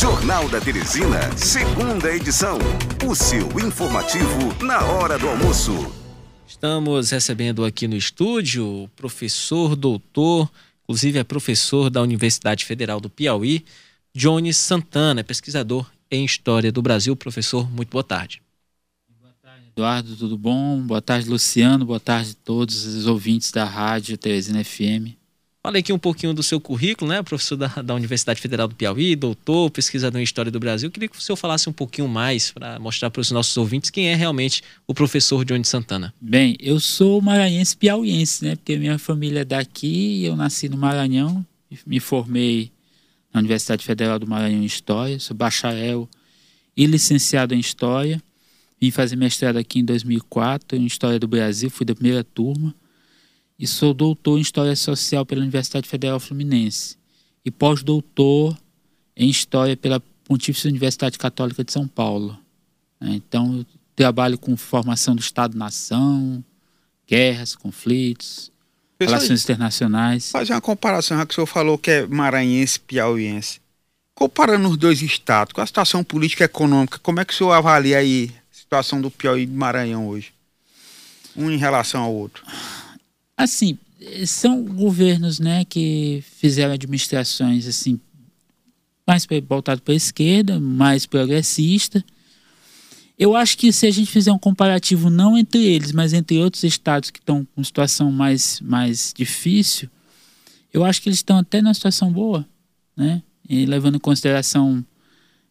Jornal da Teresina, segunda edição. O seu informativo na hora do almoço. Estamos recebendo aqui no estúdio o professor, doutor, inclusive é professor da Universidade Federal do Piauí, Johnny Santana, pesquisador em História do Brasil. Professor, muito boa tarde. Boa tarde, Eduardo, tudo bom? Boa tarde, Luciano. Boa tarde a todos os ouvintes da Rádio Teresina FM. Falei aqui um pouquinho do seu currículo, né? Professor da, da Universidade Federal do Piauí, doutor, pesquisador em História do Brasil. Queria que o senhor falasse um pouquinho mais para mostrar para os nossos ouvintes quem é realmente o professor Johnny Santana. Bem, eu sou maranhense piauiense, né? Porque minha família é daqui, eu nasci no Maranhão, me formei na Universidade Federal do Maranhão em História, sou bacharel e licenciado em História. Vim fazer mestrado aqui em 2004 em História do Brasil, fui da primeira turma e sou doutor em História Social pela Universidade Federal Fluminense e pós-doutor em História pela Pontífice Universidade Católica de São Paulo. É, então, trabalho com formação do Estado-nação, guerras, conflitos, Pessoal, relações internacionais. Fazer uma comparação, já que o senhor falou que é maranhense, piauiense. Comparando os dois estados, com a situação política e econômica, como é que o senhor avalia aí a situação do Piauí e do Maranhão hoje? Um em relação ao outro. Assim, são governos, né, que fizeram administrações assim mais voltado para a esquerda, mais progressista. Eu acho que se a gente fizer um comparativo não entre eles, mas entre outros estados que estão com situação mais mais difícil, eu acho que eles estão até numa situação boa, né? E levando em consideração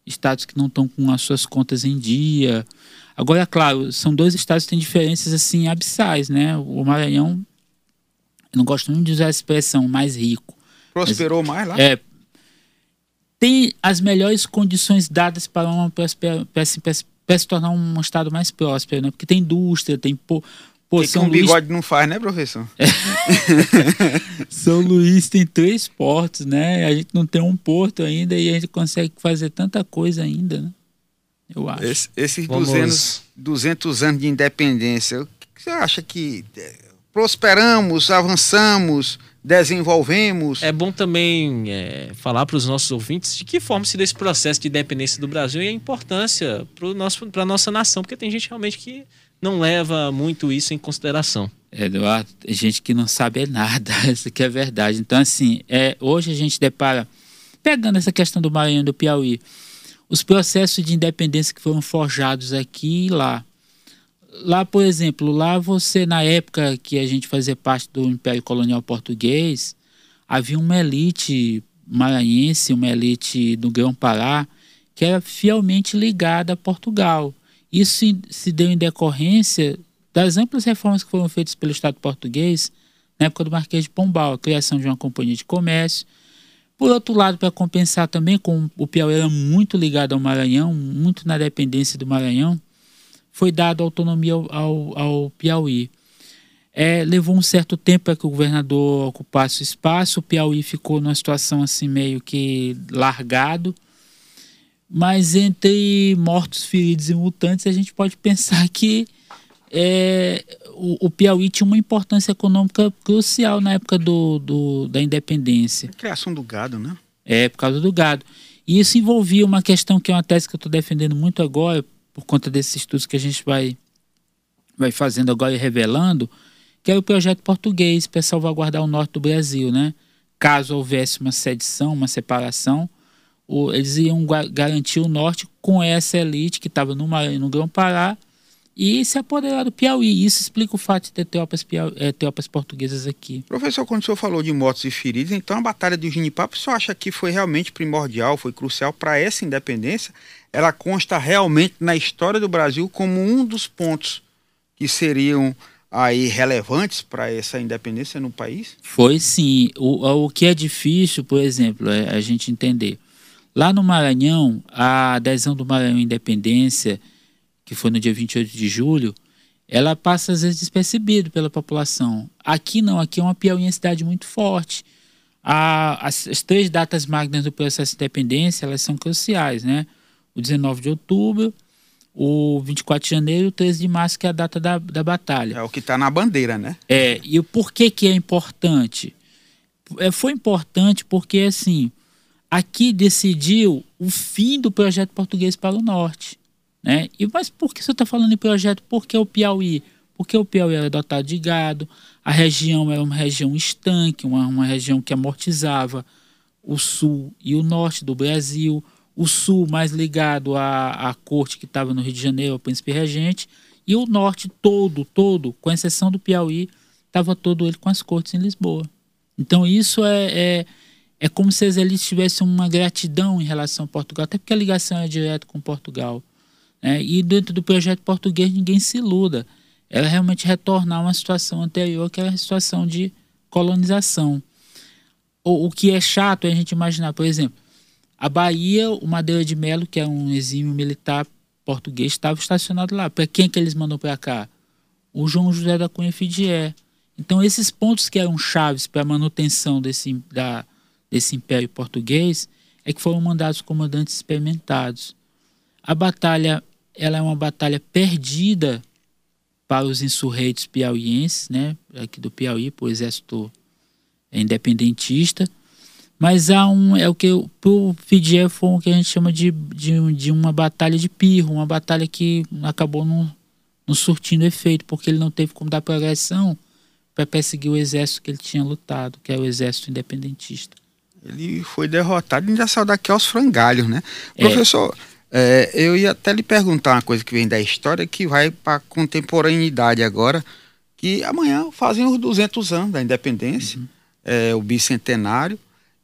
estados que não estão com as suas contas em dia. Agora, claro, são dois estados que têm diferenças assim abissais, né? O Maranhão eu não gosto muito de usar a expressão mais rico. Prosperou mas, mais lá? É. Tem as melhores condições dadas para, uma, para, para, para se tornar um estado mais próspero, né? Porque tem indústria, tem. Pô, que São que um Luís... bigode não faz, né, professor? É. São Luís tem três portos, né? A gente não tem um porto ainda e a gente consegue fazer tanta coisa ainda, né? Eu acho. Esse, esses Vamos... 200, 200 anos de independência, o que você acha que prosperamos, avançamos, desenvolvemos. É bom também é, falar para os nossos ouvintes de que forma se deu esse processo de independência do Brasil e a importância para a nossa nação, porque tem gente realmente que não leva muito isso em consideração. Eduardo, tem gente que não sabe nada, isso que é verdade. Então, assim, é, hoje a gente depara, pegando essa questão do Maranhão e do Piauí, os processos de independência que foram forjados aqui e lá, lá, por exemplo, lá você, na época que a gente fazia parte do Império Colonial Português, havia uma elite maranhense, uma elite do Grão-Pará, que era fielmente ligada a Portugal. Isso se deu em decorrência das amplas reformas que foram feitas pelo Estado português na época do Marquês de Pombal, a criação de uma companhia de comércio. Por outro lado, para compensar também, como o Piauí era muito ligado ao Maranhão, muito na dependência do Maranhão, foi dado autonomia ao, ao, ao Piauí. É, levou um certo tempo para que o governador ocupasse o espaço, o Piauí ficou numa situação assim meio que largado, mas entre mortos, feridos e mutantes a gente pode pensar que é, o, o, Piauí tinha uma importância econômica crucial na época do, do, da independência. A criação do gado, né? É, por causa do gado. E isso envolvia uma questão que é uma tese que eu estou defendendo muito agora, por conta desses estudos que a gente vai, vai fazendo agora e revelando, que é o projeto português para salvaguardar o norte do Brasil, né? Caso houvesse uma sedição, uma separação, eles iam garantir o norte com essa elite que estava no Grão-Pará e se apoderar do Piauí. Isso explica o fato de ter tropas, é, tropas portuguesas aqui. Professor, quando o senhor falou de mortos e feridos, então a Batalha do Ginipapo, o senhor acha que foi realmente primordial, foi crucial para essa independência? ela consta realmente na história do Brasil como um dos pontos que seriam aí relevantes para essa independência no país? Foi sim. O, o que é difícil, por exemplo, é a gente entender. Lá no Maranhão, a adesão do Maranhão à independência, que foi no dia 28 de julho, ela passa às vezes despercebida pela população. Aqui não, aqui é uma piauiensidade muito forte. A, as, as três datas magnas do processo de independência, elas são cruciais, né? o 19 de outubro, o 24 de janeiro e o 13 de março, que é a data da, da batalha. É o que está na bandeira, né? É, e o porquê que é importante? É, foi importante porque, assim, aqui decidiu o fim do projeto português para o norte. Né? E, mas por que você está falando em projeto? Porque o Piauí? Porque o Piauí era dotado de gado, a região era uma região estanque, uma, uma região que amortizava o sul e o norte do Brasil, o sul mais ligado à, à corte que estava no Rio de Janeiro, ao príncipe regente, e o norte todo, todo, com exceção do Piauí, estava todo ele com as cortes em Lisboa. Então isso é, é, é como se as elites tivessem uma gratidão em relação a Portugal, até porque a ligação é direta com Portugal. Né? E dentro do projeto português ninguém se iluda. Ela realmente retornar a uma situação anterior, que era a situação de colonização. O, o que é chato é a gente imaginar, por exemplo, a Bahia, o Madeira de Melo, que é um exímio militar português, estava estacionado lá. Para quem que eles mandou para cá? O João José da Cunha Fidier. Então, esses pontos que eram chaves para a manutenção desse, da, desse império português é que foram mandados comandantes experimentados. A batalha ela é uma batalha perdida para os insurreitos piauienses, né, aqui do Piauí, para o exército independentista. Mas há um, é o que o Fidier foi o que a gente chama de, de, de, uma batalha de pirro, uma batalha que acabou não, não surtindo efeito, porque ele não teve como dar progressão para perseguir o exército que ele tinha lutado, que é o exército independentista. Ele foi derrotado e já saiu daqui aos frangalhos, né? É. Professor, é, eu ia até lhe perguntar uma coisa que vem da história que vai para a contemporaneidade agora, que amanhã fazem os 200 anos da independência, uhum. é, o bicentenário,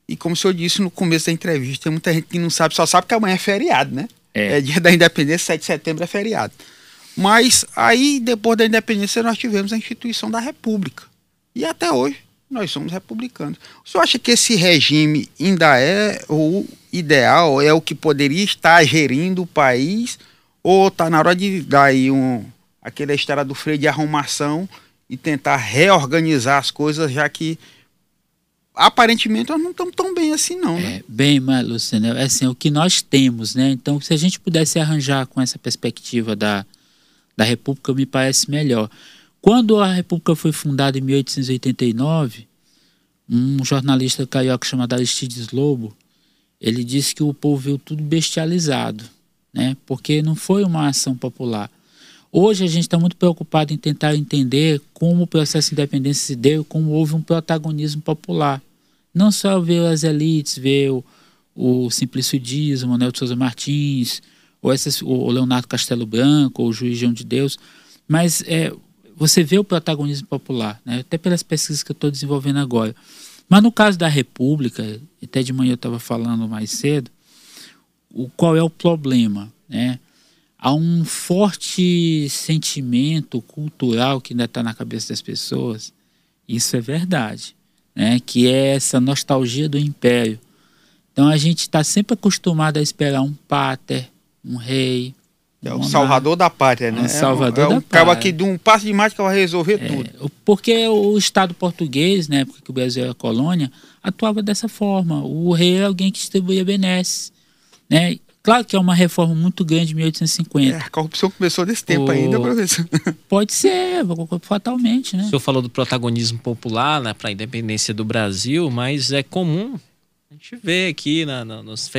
e como o senhor disse no começo da entrevista, tem muita gente que não sabe, só sabe que amanhã é feriado, né? É, é dia da independência, 7 de setembro é feriado. Mas aí, depois da independência, nós tivemos a instituição da República. E até hoje, nós somos republicanos. O senhor acha que esse regime ainda é o ideal, é o que poderia estar gerindo o país? Ou está na hora de dar aí um, aquela história do freio de arrumação e tentar reorganizar as coisas, já que aparentemente nós não estamos tão bem assim não, né? É, bem, mas Luciano, é assim, o que nós temos, né? Então, se a gente pudesse arranjar com essa perspectiva da, da República, me parece melhor. Quando a República foi fundada em 1889, um jornalista carioca chamado Aristides Lobo, ele disse que o povo viu tudo bestializado, né? porque não foi uma ação popular. Hoje a gente está muito preocupado em tentar entender como o processo de independência se deu, como houve um protagonismo popular. Não só ver as elites, ver o, o Simplício Dias, o Manuel de Souza Martins, ou essas, o Leonardo Castelo Branco, ou o Juiz João de Deus, mas é, você vê o protagonismo popular, né? até pelas pesquisas que eu estou desenvolvendo agora. Mas no caso da República, até de manhã eu estava falando mais cedo, o, qual é o problema? Né? Há um forte sentimento cultural que ainda está na cabeça das pessoas, isso é verdade, né? que é essa nostalgia do império. Então a gente está sempre acostumado a esperar um pater, um rei, é o salvador da pátria, né? O salvador é, é da um pátria. aqui de um passo de mágica vai resolver é, tudo. Porque o Estado português, né, porque o Brasil era colônia, atuava dessa forma. O rei era alguém que distribuía benesses, né? Claro que é uma reforma muito grande de 1850. É, a corrupção começou desse tempo o... ainda, professor. Pode ser, fatalmente, né? O senhor falou do protagonismo popular né, para a independência do Brasil, mas é comum a gente ver aqui na, na, nas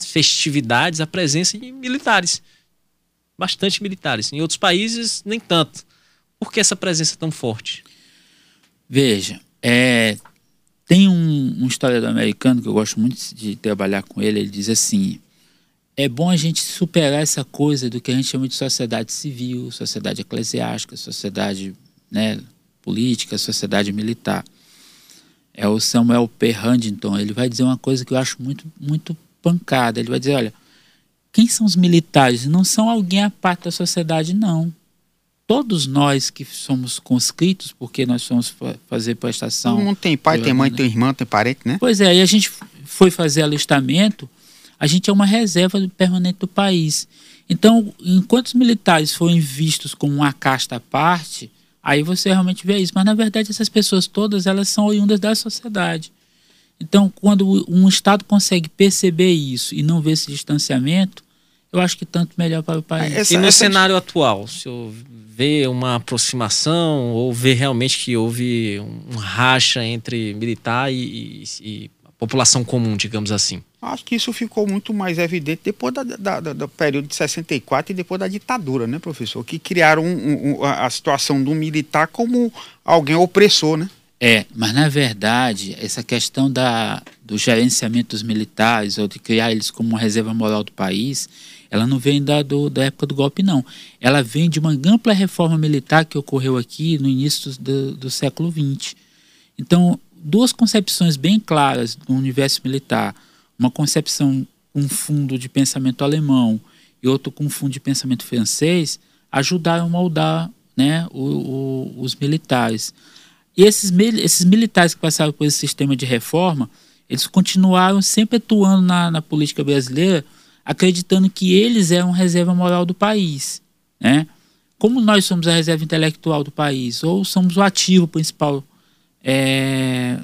festividades a presença de militares bastante militares. Em outros países, nem tanto. Por que essa presença tão forte? Veja, é, tem um, um historiador americano que eu gosto muito de trabalhar com ele. Ele diz assim: é bom a gente superar essa coisa do que a gente chama de sociedade civil, sociedade eclesiástica, sociedade né, política, sociedade militar. É o Samuel P. Huntington. Ele vai dizer uma coisa que eu acho muito, muito pancada. Ele vai dizer: olha, quem são os militares? Não são alguém à parte da sociedade, não. Todos nós que somos conscritos, porque nós somos fazer prestação. Todo mundo tem pai, tem mãe, tem irmã, tem parente, né? Pois é, e a gente foi fazer alistamento, a gente é uma reserva permanente do país. Então, enquanto os militares forem vistos como uma casta à parte, aí você realmente vê isso. Mas, na verdade, essas pessoas todas, elas são oriundas da sociedade. Então, quando um Estado consegue perceber isso e não ver esse distanciamento, eu acho que tanto melhor para o país. Essa, e no essa... cenário atual, se eu vê uma aproximação ou vê realmente que houve um racha entre militar e, e, e população comum, digamos assim? Acho que isso ficou muito mais evidente depois da, da, da, do período de 64 e depois da ditadura, né, professor? Que criaram um, um, a situação do militar como alguém opressor, né? É, mas na verdade, essa questão da, do gerenciamento dos militares ou de criar eles como uma reserva moral do país, ela não vem da, do, da época do golpe, não. Ela vem de uma ampla reforma militar que ocorreu aqui no início do, do século XX. Então, duas concepções bem claras no universo militar. Uma concepção com fundo de pensamento alemão e outro com fundo de pensamento francês, ajudaram a moldar né, o, o, os militares. E esses, esses militares que passaram por esse sistema de reforma, eles continuaram sempre atuando na, na política brasileira, acreditando que eles eram reserva moral do país. Né? Como nós somos a reserva intelectual do país, ou somos o ativo principal é,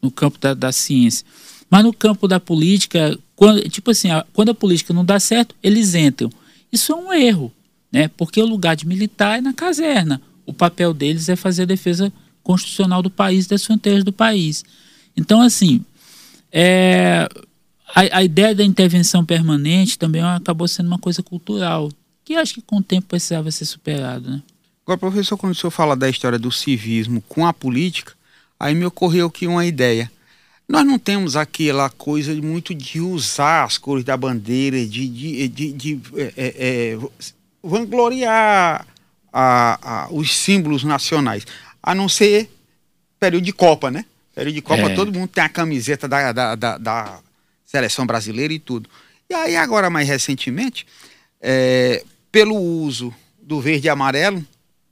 no campo da, da, ciência. Mas no campo da política, quando, tipo assim, quando a política não dá certo, eles entram. Isso é um erro, né? porque o lugar de militar é na caserna. O papel deles é fazer a defesa constitucional do país, das fronteiras do país. Então, assim, é, a, a, ideia da intervenção permanente também acabou sendo uma coisa cultural, que acho que com o tempo precisava ser superado. Né? Agora, professor, quando o senhor fala da história do civismo com a política, aí me ocorreu aqui uma ideia. Nós não temos aquela coisa muito de usar as cores da bandeira, de, de, de, de é, é, é vangloriar a, a, os símbolos nacionais a não ser período de Copa, né? Período de Copa, é. todo mundo tem a camiseta da, da, da, da, seleção brasileira e tudo. E aí, agora, mais recentemente, é, pelo uso do verde e amarelo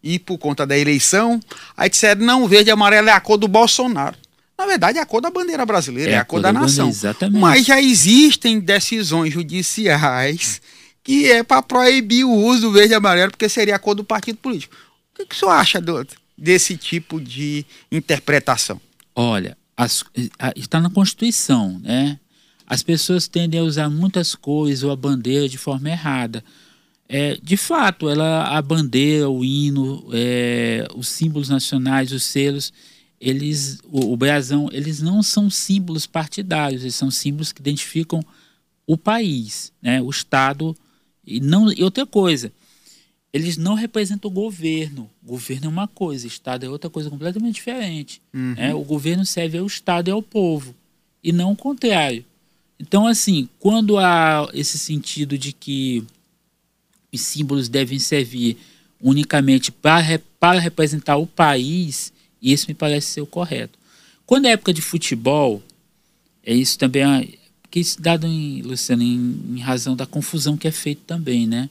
e por conta da eleição, aí disseram: não, o verde e amarelo é a cor do Bolsonaro. Na verdade, é a cor da bandeira brasileira, é, é a, cor, cor da, da nação. Exatamente. Mas já existem decisões judiciais que é para proibir o uso do verde e amarelo, porque seria a cor do partido político. O que, que o senhor acha, doutor? Desse tipo de interpretação? Olha, as, a, está na Constituição, né? As pessoas tendem a usar muitas coisas ou a bandeira de forma errada. É, de fato, ela, a bandeira, o hino, é, os símbolos nacionais, os selos, eles, o, o brasão, eles não são símbolos partidários, eles são símbolos que identificam o país, né, o Estado. E, não, e outra coisa, eles não representam o governo. O governo é uma coisa, o Estado é outra coisa completamente diferente. Uhum. Né? O governo serve ao Estado e ao povo, e não o contrário. Então, assim, quando há esse sentido de que os símbolos devem servir unicamente para, para representar o país, isso me parece ser o correto. Quando é época de futebol, é isso também, é, que isso dado em, Luciano, em, em razão da confusão que é feita também, né?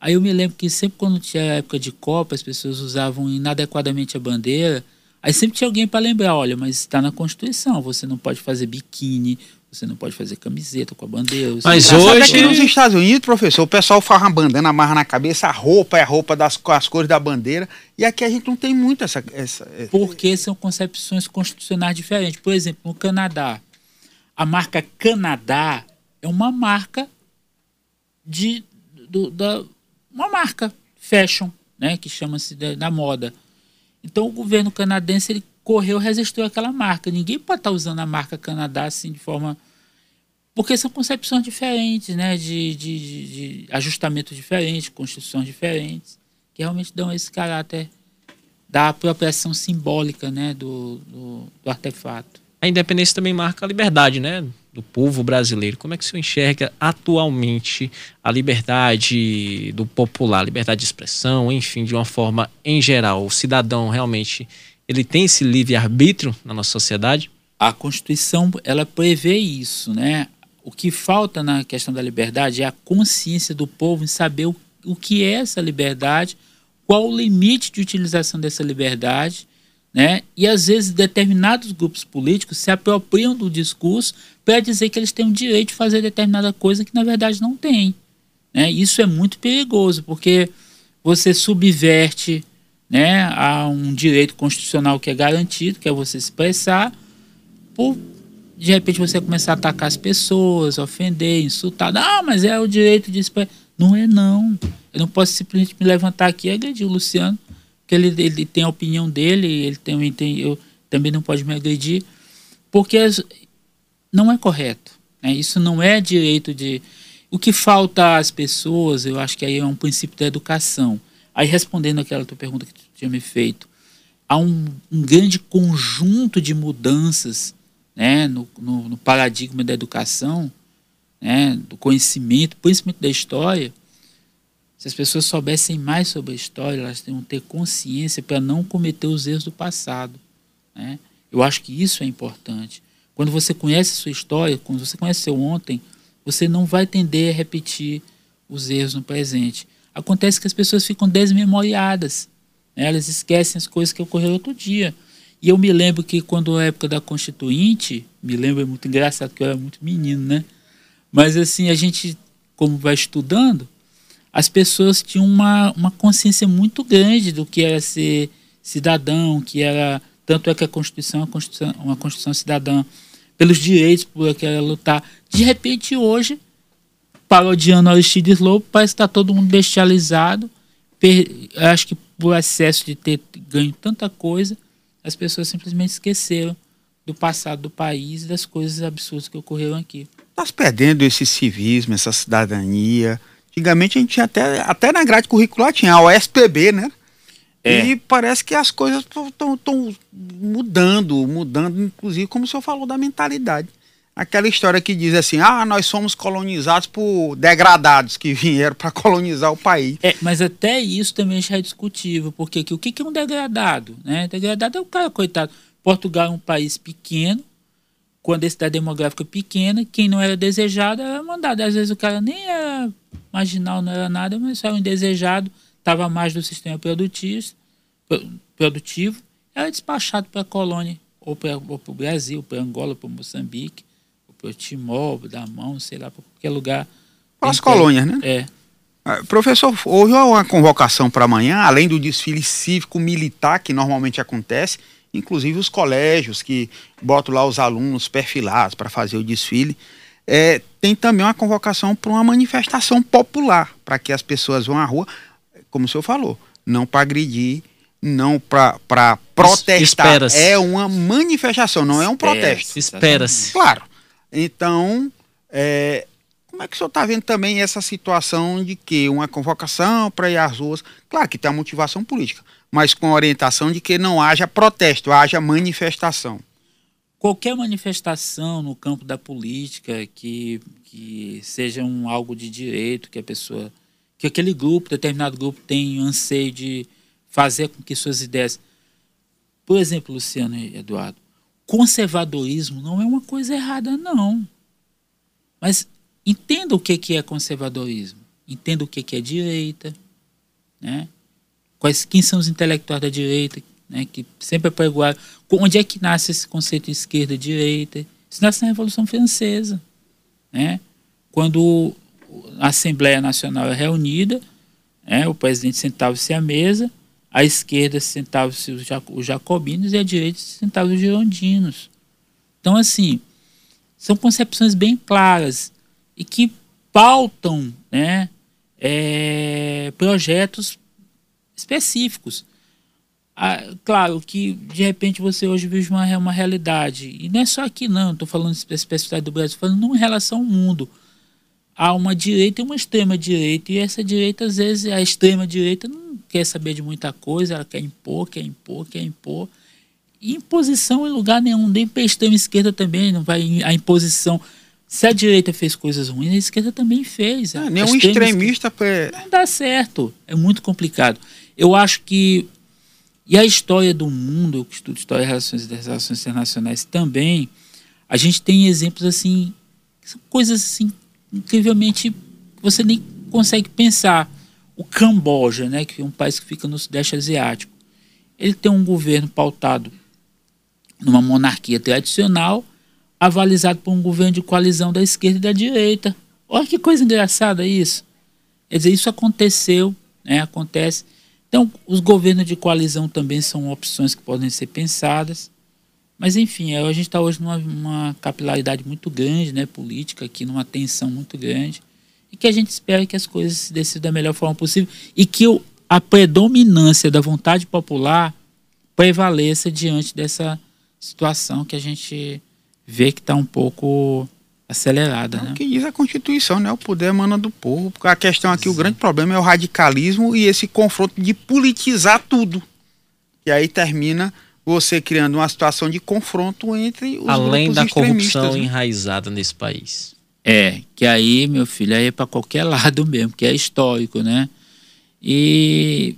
Aí eu me lembro que sempre quando tinha época de Copa, as pessoas usavam inadequadamente a bandeira. Aí sempre tinha alguém para lembrar: olha, mas está na Constituição, você não pode fazer biquíni, você não pode fazer camiseta com a bandeira. Mas hoje. Aqui nos Estados Unidos, professor, o pessoal faz uma bandana, amarra na cabeça, a roupa é a roupa das com as cores da bandeira. E aqui a gente não tem muito essa. essa... Porque são concepções constitucionais diferentes. Por exemplo, no Canadá, a marca Canadá é uma marca de, do, da, uma marca fashion, né, que chama-se da, moda. Então o governo canadense ele correu, resistiu aquela marca. Ninguém pode estar usando a marca Canadá assim de forma porque são concepções diferentes, né, de, de, de, de ajustamento diferente, constituições diferentes, que realmente dão esse caráter da apropriação simbólica, né, do, do, do artefato. A independência também marca a liberdade, né? Do povo brasileiro. Como é que o senhor enxerga atualmente a liberdade do popular, liberdade de expressão, enfim, de uma forma em geral? O cidadão realmente ele tem esse livre arbítrio na nossa sociedade? A Constituição ela prevê isso, né? O que falta na questão da liberdade é a consciência do povo em saber o, o que é essa liberdade, qual o limite de utilização dessa liberdade né? E às vezes determinados grupos políticos se apropriam do discurso para dizer que eles têm o direito de fazer determinada coisa que na verdade não tem. Né? Isso é muito perigoso, porque você subverte né, a um direito constitucional que é garantido, que é você se expressar, por de repente você começar a atacar as pessoas, ofender, insultar. Não, mas é o direito de expressar. Não é não. Eu não posso simplesmente me levantar aqui e agredir o Luciano que ele, ele tem a opinião dele, ele também tem, eu também não pode me agredir, porque não é correto. Né? Isso não é direito de. O que falta às pessoas, eu acho que aí é um princípio da educação. Aí, respondendo aquela tua pergunta que tu tinha me feito, há um, um grande conjunto de mudanças né, no, no, no paradigma da educação, né, do conhecimento, principalmente da história. Se as pessoas soubessem mais sobre a história, elas teriam ter consciência para não cometer os erros do passado. Né? Eu acho que isso é importante. Quando você conhece sua história, quando você conhece seu ontem, você não vai tender a repetir os erros no presente. Acontece que as pessoas ficam desmemoriadas. Né? Elas esquecem as coisas que ocorreram outro dia. E eu me lembro que quando a época da Constituinte, me lembro, é muito engraçado, que eu era muito menino, né? Mas assim, a gente, como vai estudando, as pessoas tinham uma, uma consciência muito grande do que era ser cidadão, que era tanto é que a Constituição é uma Constituição, uma Constituição cidadã, pelos direitos por que ela lutar. De repente, hoje, parodiando Aristides Lobo, parece que está todo mundo bestializado. acho que por excesso de ter ganho tanta coisa, as pessoas simplesmente esqueceram do passado do país e das coisas absurdas que ocorreram aqui. Nós perdendo esse civismo, essa cidadania. Antigamente a gente tinha até, até na grade curricular tinha a OSPB, né? É. E parece que as coisas estão mudando, mudando, inclusive, como o senhor falou, da mentalidade. Aquela história que diz assim: ah, nós somos colonizados por degradados que vieram para colonizar o país. É, mas até isso também já é discutível, porque aqui, o que é um degradado? Né? Degradado é o cara, coitado. Portugal é um país pequeno, com a densidade demográfica pequena, quem não era desejado era mandado. Às vezes o cara nem era marginal, não era nada, mas era um indesejado estava mais do sistema produtivo, produtivo era despachado para a colônia, ou para o Brasil, para Angola, para Moçambique, ou para Timor, da mão, sei lá, para qualquer lugar. Para as colônias, né? É. Ah, professor, houve uma convocação para amanhã, além do desfile cívico-militar que normalmente acontece, inclusive os colégios que botam lá os alunos perfilados para fazer o desfile. É, tem também uma convocação para uma manifestação popular, para que as pessoas vão à rua como o senhor falou, não para agredir, não para protestar. É uma manifestação, não é um protesto. Espera-se. Claro. Então, é, como é que o senhor está vendo também essa situação de que uma convocação para ir às ruas, claro que tem a motivação política, mas com a orientação de que não haja protesto, haja manifestação. Qualquer manifestação no campo da política que, que seja um algo de direito, que a pessoa que aquele grupo, determinado grupo, tem anseio de fazer com que suas ideias. Por exemplo, Luciano e Eduardo, conservadorismo não é uma coisa errada, não. Mas entenda o que é conservadorismo. Entenda o que é direita, né? Quais, quem são os intelectuais da direita, né? Que sempre apregoaram. Onde é que nasce esse conceito de esquerda e direita? Isso nasce na Revolução Francesa, né? Quando a Assembleia Nacional é reunida, é, o presidente sentava-se à mesa, à esquerda sentavam-se os jacobinos e à direita sentavam os girondinos. Então, assim, são concepções bem claras e que pautam né, é, projetos específicos. Ah, claro que de repente você hoje vive uma, uma realidade, e não é só aqui não, estou falando de especificidade do Brasil, estou falando em relação ao mundo há uma direita e uma extrema direita. E essa direita, às vezes, a extrema direita não quer saber de muita coisa, ela quer impor, quer impor, quer impor. E imposição em lugar nenhum, nem para a extrema esquerda também, não vai a imposição. Se a direita fez coisas ruins, a esquerda também fez. Ah, nenhum extremista. Esquerda, não dá certo. É muito complicado. Eu acho que. E a história do mundo, eu estudo história e relações, relações internacionais também, a gente tem exemplos assim, são coisas assim incrivelmente você nem consegue pensar. O Camboja, né, que é um país que fica no Sudeste Asiático, ele tem um governo pautado numa monarquia tradicional, avalizado por um governo de coalizão da esquerda e da direita. Olha que coisa engraçada isso. Quer dizer, isso aconteceu, né, acontece. Então, os governos de coalizão também são opções que podem ser pensadas. Mas, enfim, a gente está hoje numa capilaridade muito grande, né, política, aqui, numa tensão muito grande, e que a gente espera que as coisas se decidam da melhor forma possível e que o, a predominância da vontade popular prevaleça diante dessa situação que a gente vê que está um pouco acelerada. É né? o que diz a Constituição, né? O poder emana do povo. A questão aqui, o grande problema é o radicalismo e esse confronto de politizar tudo. E aí termina você criando uma situação de confronto entre os Além grupos da corrupção né? enraizada nesse país. É, que aí, meu filho, aí é para qualquer lado mesmo, que é histórico, né? E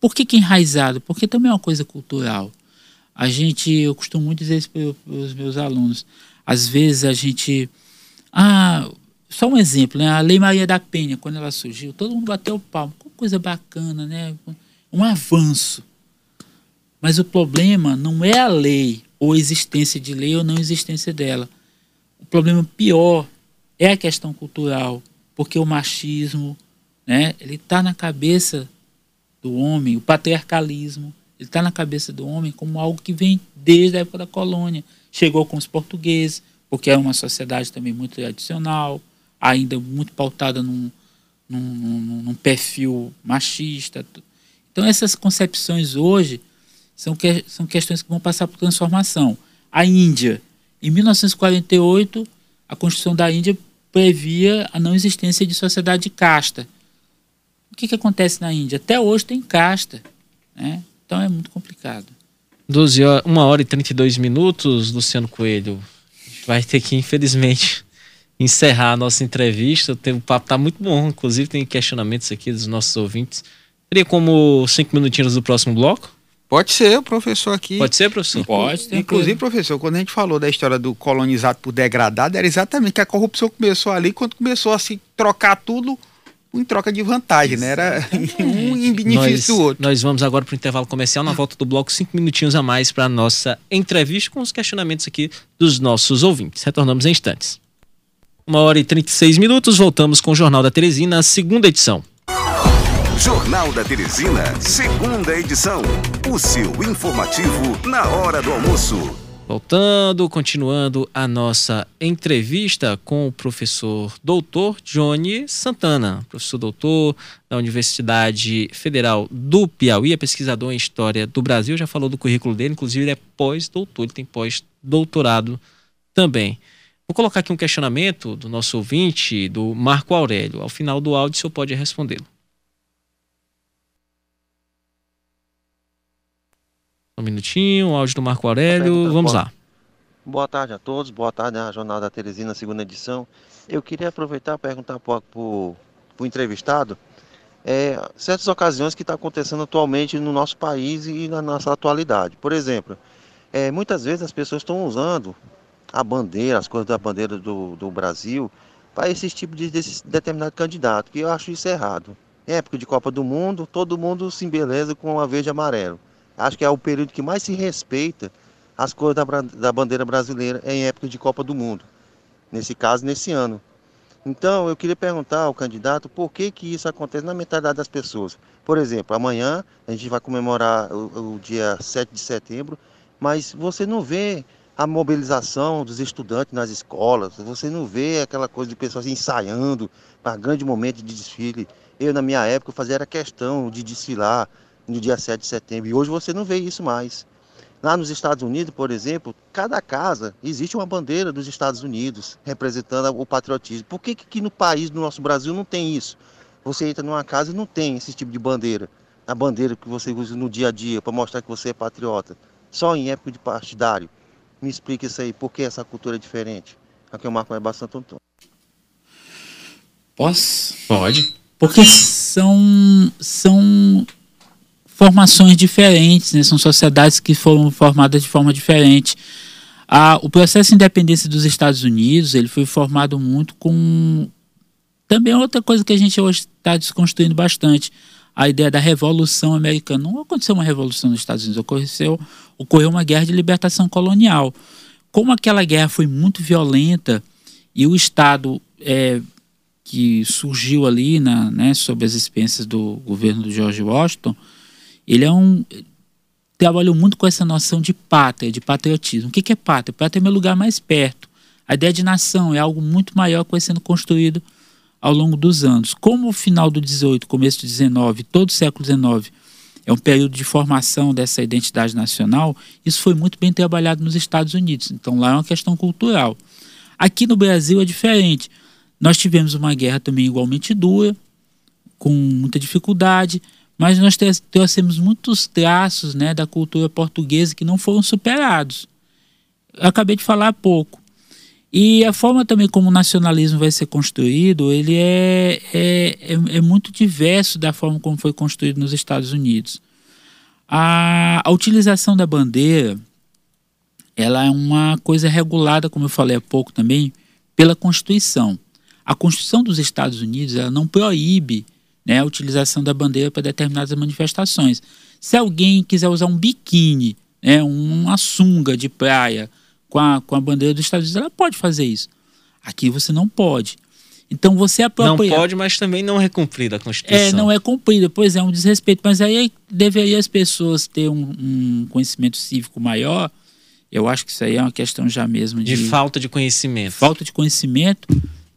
por que, que enraizado? Porque também é uma coisa cultural. A gente, eu costumo muito dizer isso para os meus alunos. Às vezes a gente. Ah, só um exemplo, né? A Lei Maria da Penha, quando ela surgiu, todo mundo bateu o palmo. Que coisa bacana, né? Um avanço. Mas o problema não é a lei, ou existência de lei ou não existência dela. O problema pior é a questão cultural, porque o machismo, né, ele está na cabeça do homem, o patriarcalismo, ele está na cabeça do homem como algo que vem desde a época da colônia. Chegou com os portugueses, porque é uma sociedade também muito tradicional, ainda muito pautada num, num, num, num perfil machista. Então essas concepções hoje são, que, são questões que vão passar por transformação. A Índia, em 1948, a Constituição da Índia previa a não existência de sociedade de casta. O que, que acontece na Índia? Até hoje tem casta. Né? Então é muito complicado. 12 horas, 1 hora e 32 minutos, Luciano Coelho. A gente vai ter que, infelizmente, encerrar a nossa entrevista. O papo está muito bom, inclusive tem questionamentos aqui dos nossos ouvintes. Teria como cinco minutinhos do próximo bloco? Pode ser, o professor aqui. Pode ser, professor? Pode. Inclusive, professor, quando a gente falou da história do colonizado por degradado, era exatamente que a corrupção começou ali quando começou a se trocar tudo em troca de vantagem, né? Era um em benefício nós, do outro. Nós vamos agora para o intervalo comercial, na volta do bloco, cinco minutinhos a mais para a nossa entrevista com os questionamentos aqui dos nossos ouvintes. Retornamos em instantes. Uma hora e 36 minutos, voltamos com o Jornal da Teresina, segunda edição. Jornal da Teresina, segunda edição. O seu informativo na hora do almoço. Voltando, continuando a nossa entrevista com o professor doutor Johnny Santana, professor doutor da Universidade Federal do Piauí, é pesquisador em História do Brasil, já falou do currículo dele, inclusive ele é pós-doutor, ele tem pós-doutorado também. Vou colocar aqui um questionamento do nosso ouvinte, do Marco Aurélio. Ao final do áudio, o senhor pode respondê-lo. Um minutinho, o áudio do Marco Aurélio. Vamos lá. Boa tarde a todos, boa tarde à Jornal da Teresina, segunda edição. Eu queria aproveitar e perguntar para o entrevistado é, certas ocasiões que está acontecendo atualmente no nosso país e na nossa atualidade. Por exemplo, é, muitas vezes as pessoas estão usando a bandeira, as coisas da bandeira do, do Brasil, para esse tipo de desse determinado candidato, que eu acho isso errado. Em época de Copa do Mundo, todo mundo se embeleza com a verde e amarelo. Acho que é o período que mais se respeita as cores da, da bandeira brasileira em época de Copa do Mundo. Nesse caso, nesse ano. Então, eu queria perguntar ao candidato por que, que isso acontece na mentalidade das pessoas. Por exemplo, amanhã a gente vai comemorar o, o dia 7 de setembro, mas você não vê a mobilização dos estudantes nas escolas, você não vê aquela coisa de pessoas ensaiando para grande momento de desfile. Eu, na minha época, fazia era questão de desfilar no dia 7 de setembro. E hoje você não vê isso mais. Lá nos Estados Unidos, por exemplo, cada casa existe uma bandeira dos Estados Unidos representando o patriotismo. Por que, que no país, no nosso Brasil, não tem isso? Você entra numa casa e não tem esse tipo de bandeira. A bandeira que você usa no dia a dia para mostrar que você é patriota. Só em época de partidário. Me explica isso aí, por que essa cultura é diferente? Aqui o Marco é bastante Antônio. Posso? Pode. Porque são, são formações diferentes, né? são sociedades que foram formadas de forma diferente. O processo de independência dos Estados Unidos ele foi formado muito com também outra coisa que a gente hoje está desconstruindo bastante a ideia da revolução americana não aconteceu uma revolução nos Estados Unidos ocorreu ocorreu uma guerra de libertação colonial como aquela guerra foi muito violenta e o Estado é, que surgiu ali na, né, sob as expensas do governo do George Washington ele é um trabalhou muito com essa noção de pátria, de patriotismo. O que é pátria? Pátria é meu lugar mais perto. A ideia de nação é algo muito maior que vai sendo construído ao longo dos anos. Como o final do 18, começo do 19, todo o século 19 é um período de formação dessa identidade nacional, isso foi muito bem trabalhado nos Estados Unidos. Então lá é uma questão cultural. Aqui no Brasil é diferente. Nós tivemos uma guerra também igualmente dura, com muita dificuldade, mas nós trouxemos muitos traços né, da cultura portuguesa que não foram superados. Eu acabei de falar há pouco. E a forma também como o nacionalismo vai ser construído, ele é, é, é, é muito diverso da forma como foi construído nos Estados Unidos. A, a utilização da bandeira, ela é uma coisa regulada, como eu falei há pouco também, pela Constituição. A Constituição dos Estados Unidos ela não proíbe né, a utilização da bandeira para determinadas manifestações. Se alguém quiser usar um biquíni, né, uma sunga de praia, com a, com a bandeira dos Estados Unidos, ela pode fazer isso. Aqui você não pode. Então você apropriar... Não pode, mas também não é cumprida a Constituição. É, não é cumprida, pois é um desrespeito. Mas aí deveria as pessoas ter um, um conhecimento cívico maior. Eu acho que isso aí é uma questão já mesmo de, de falta de conhecimento. Falta de conhecimento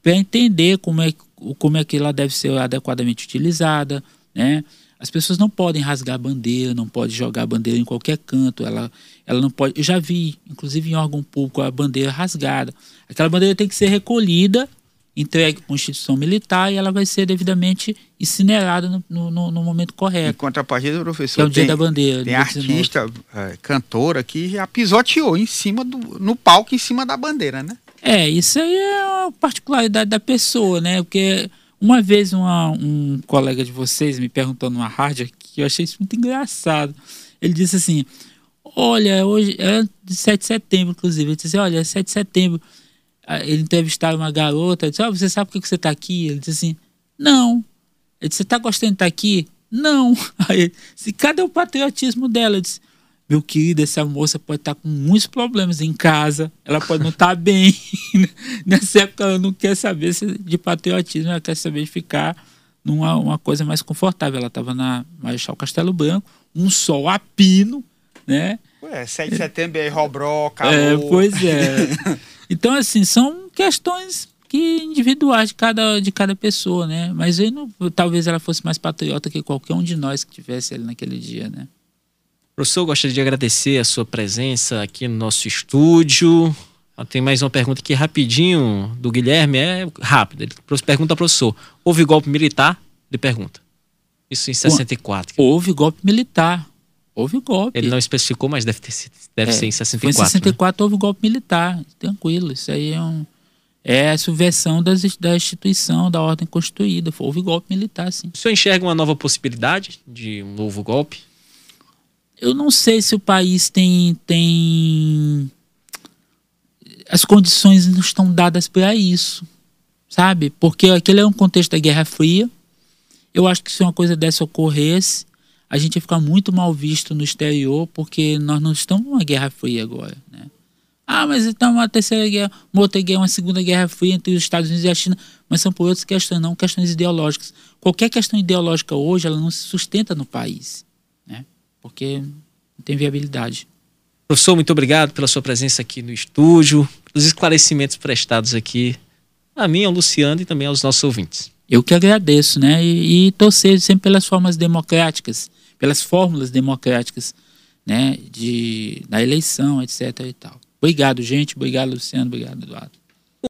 para entender como é, como é que ela deve ser adequadamente utilizada, né? As pessoas não podem rasgar a bandeira, não podem jogar a bandeira em qualquer canto. Ela, ela não pode. Eu já vi, inclusive em órgão público, a bandeira rasgada. Aquela bandeira tem que ser recolhida, entregue para a instituição militar e ela vai ser devidamente incinerada no, no, no momento correto. Em contrapartida, professor, que é o dia da bandeira. Tem artista, é, cantora que já pisoteou em cima do, no palco, em cima da bandeira, né? É, isso aí é uma particularidade da pessoa, né? Porque uma vez uma, um colega de vocês me perguntou numa rádio que eu achei isso muito engraçado. Ele disse assim: Olha, hoje é de 7 de setembro, inclusive. Ele disse Olha, é 7 de setembro. Ele entrevistaram uma garota. disse: oh, Você sabe por que você está aqui? Ele disse assim: Não. Ele disse: Você está gostando de estar aqui? Não. Aí ele disse: Cadê o patriotismo dela? Eu disse: meu querido, essa moça pode estar com muitos problemas em casa, ela pode não estar bem. Nessa época ela não quer saber de patriotismo, ela quer saber de ficar numa uma coisa mais confortável. Ela estava na Marechal Castelo Branco, um sol a pino, né? Ué, 7 de setembro aí, Robró, calor. É, pois é. Então, assim, são questões que individuais de cada, de cada pessoa, né? Mas eu não, talvez ela fosse mais patriota que qualquer um de nós que tivesse ali naquele dia, né? Professor, gostaria de agradecer a sua presença aqui no nosso estúdio. Tem mais uma pergunta aqui rapidinho do Guilherme, é rápido. Ele pergunta ao professor: houve golpe militar? Ele pergunta. Isso em 64. Houve golpe militar. Houve golpe. Ele não especificou, mas deve, ter, deve é, ser em 64. Em 64 né? houve golpe militar. Tranquilo, isso aí é um. É a subversão das, da instituição, da ordem constituída. Houve golpe militar, sim. O senhor enxerga uma nova possibilidade de um novo golpe? Eu não sei se o país tem, tem as condições não estão dadas para isso, sabe? Porque aquele é um contexto da Guerra Fria. Eu acho que se uma coisa dessa ocorresse, a gente ia ficar muito mal visto no exterior, porque nós não estamos numa Guerra Fria agora, né? Ah, mas então uma terceira guerra, uma outra guerra, uma segunda guerra fria entre os Estados Unidos e a China, mas são por outras questões, não questões ideológicas. Qualquer questão ideológica hoje, ela não se sustenta no país porque não tem viabilidade. Professor, muito obrigado pela sua presença aqui no estúdio, pelos esclarecimentos prestados aqui a mim, ao Luciano e também aos nossos ouvintes. Eu que agradeço, né? E, e torcer sempre pelas formas democráticas, pelas fórmulas democráticas, né? De, da eleição, etc. e tal. Obrigado, gente. Obrigado, Luciano. Obrigado, Eduardo.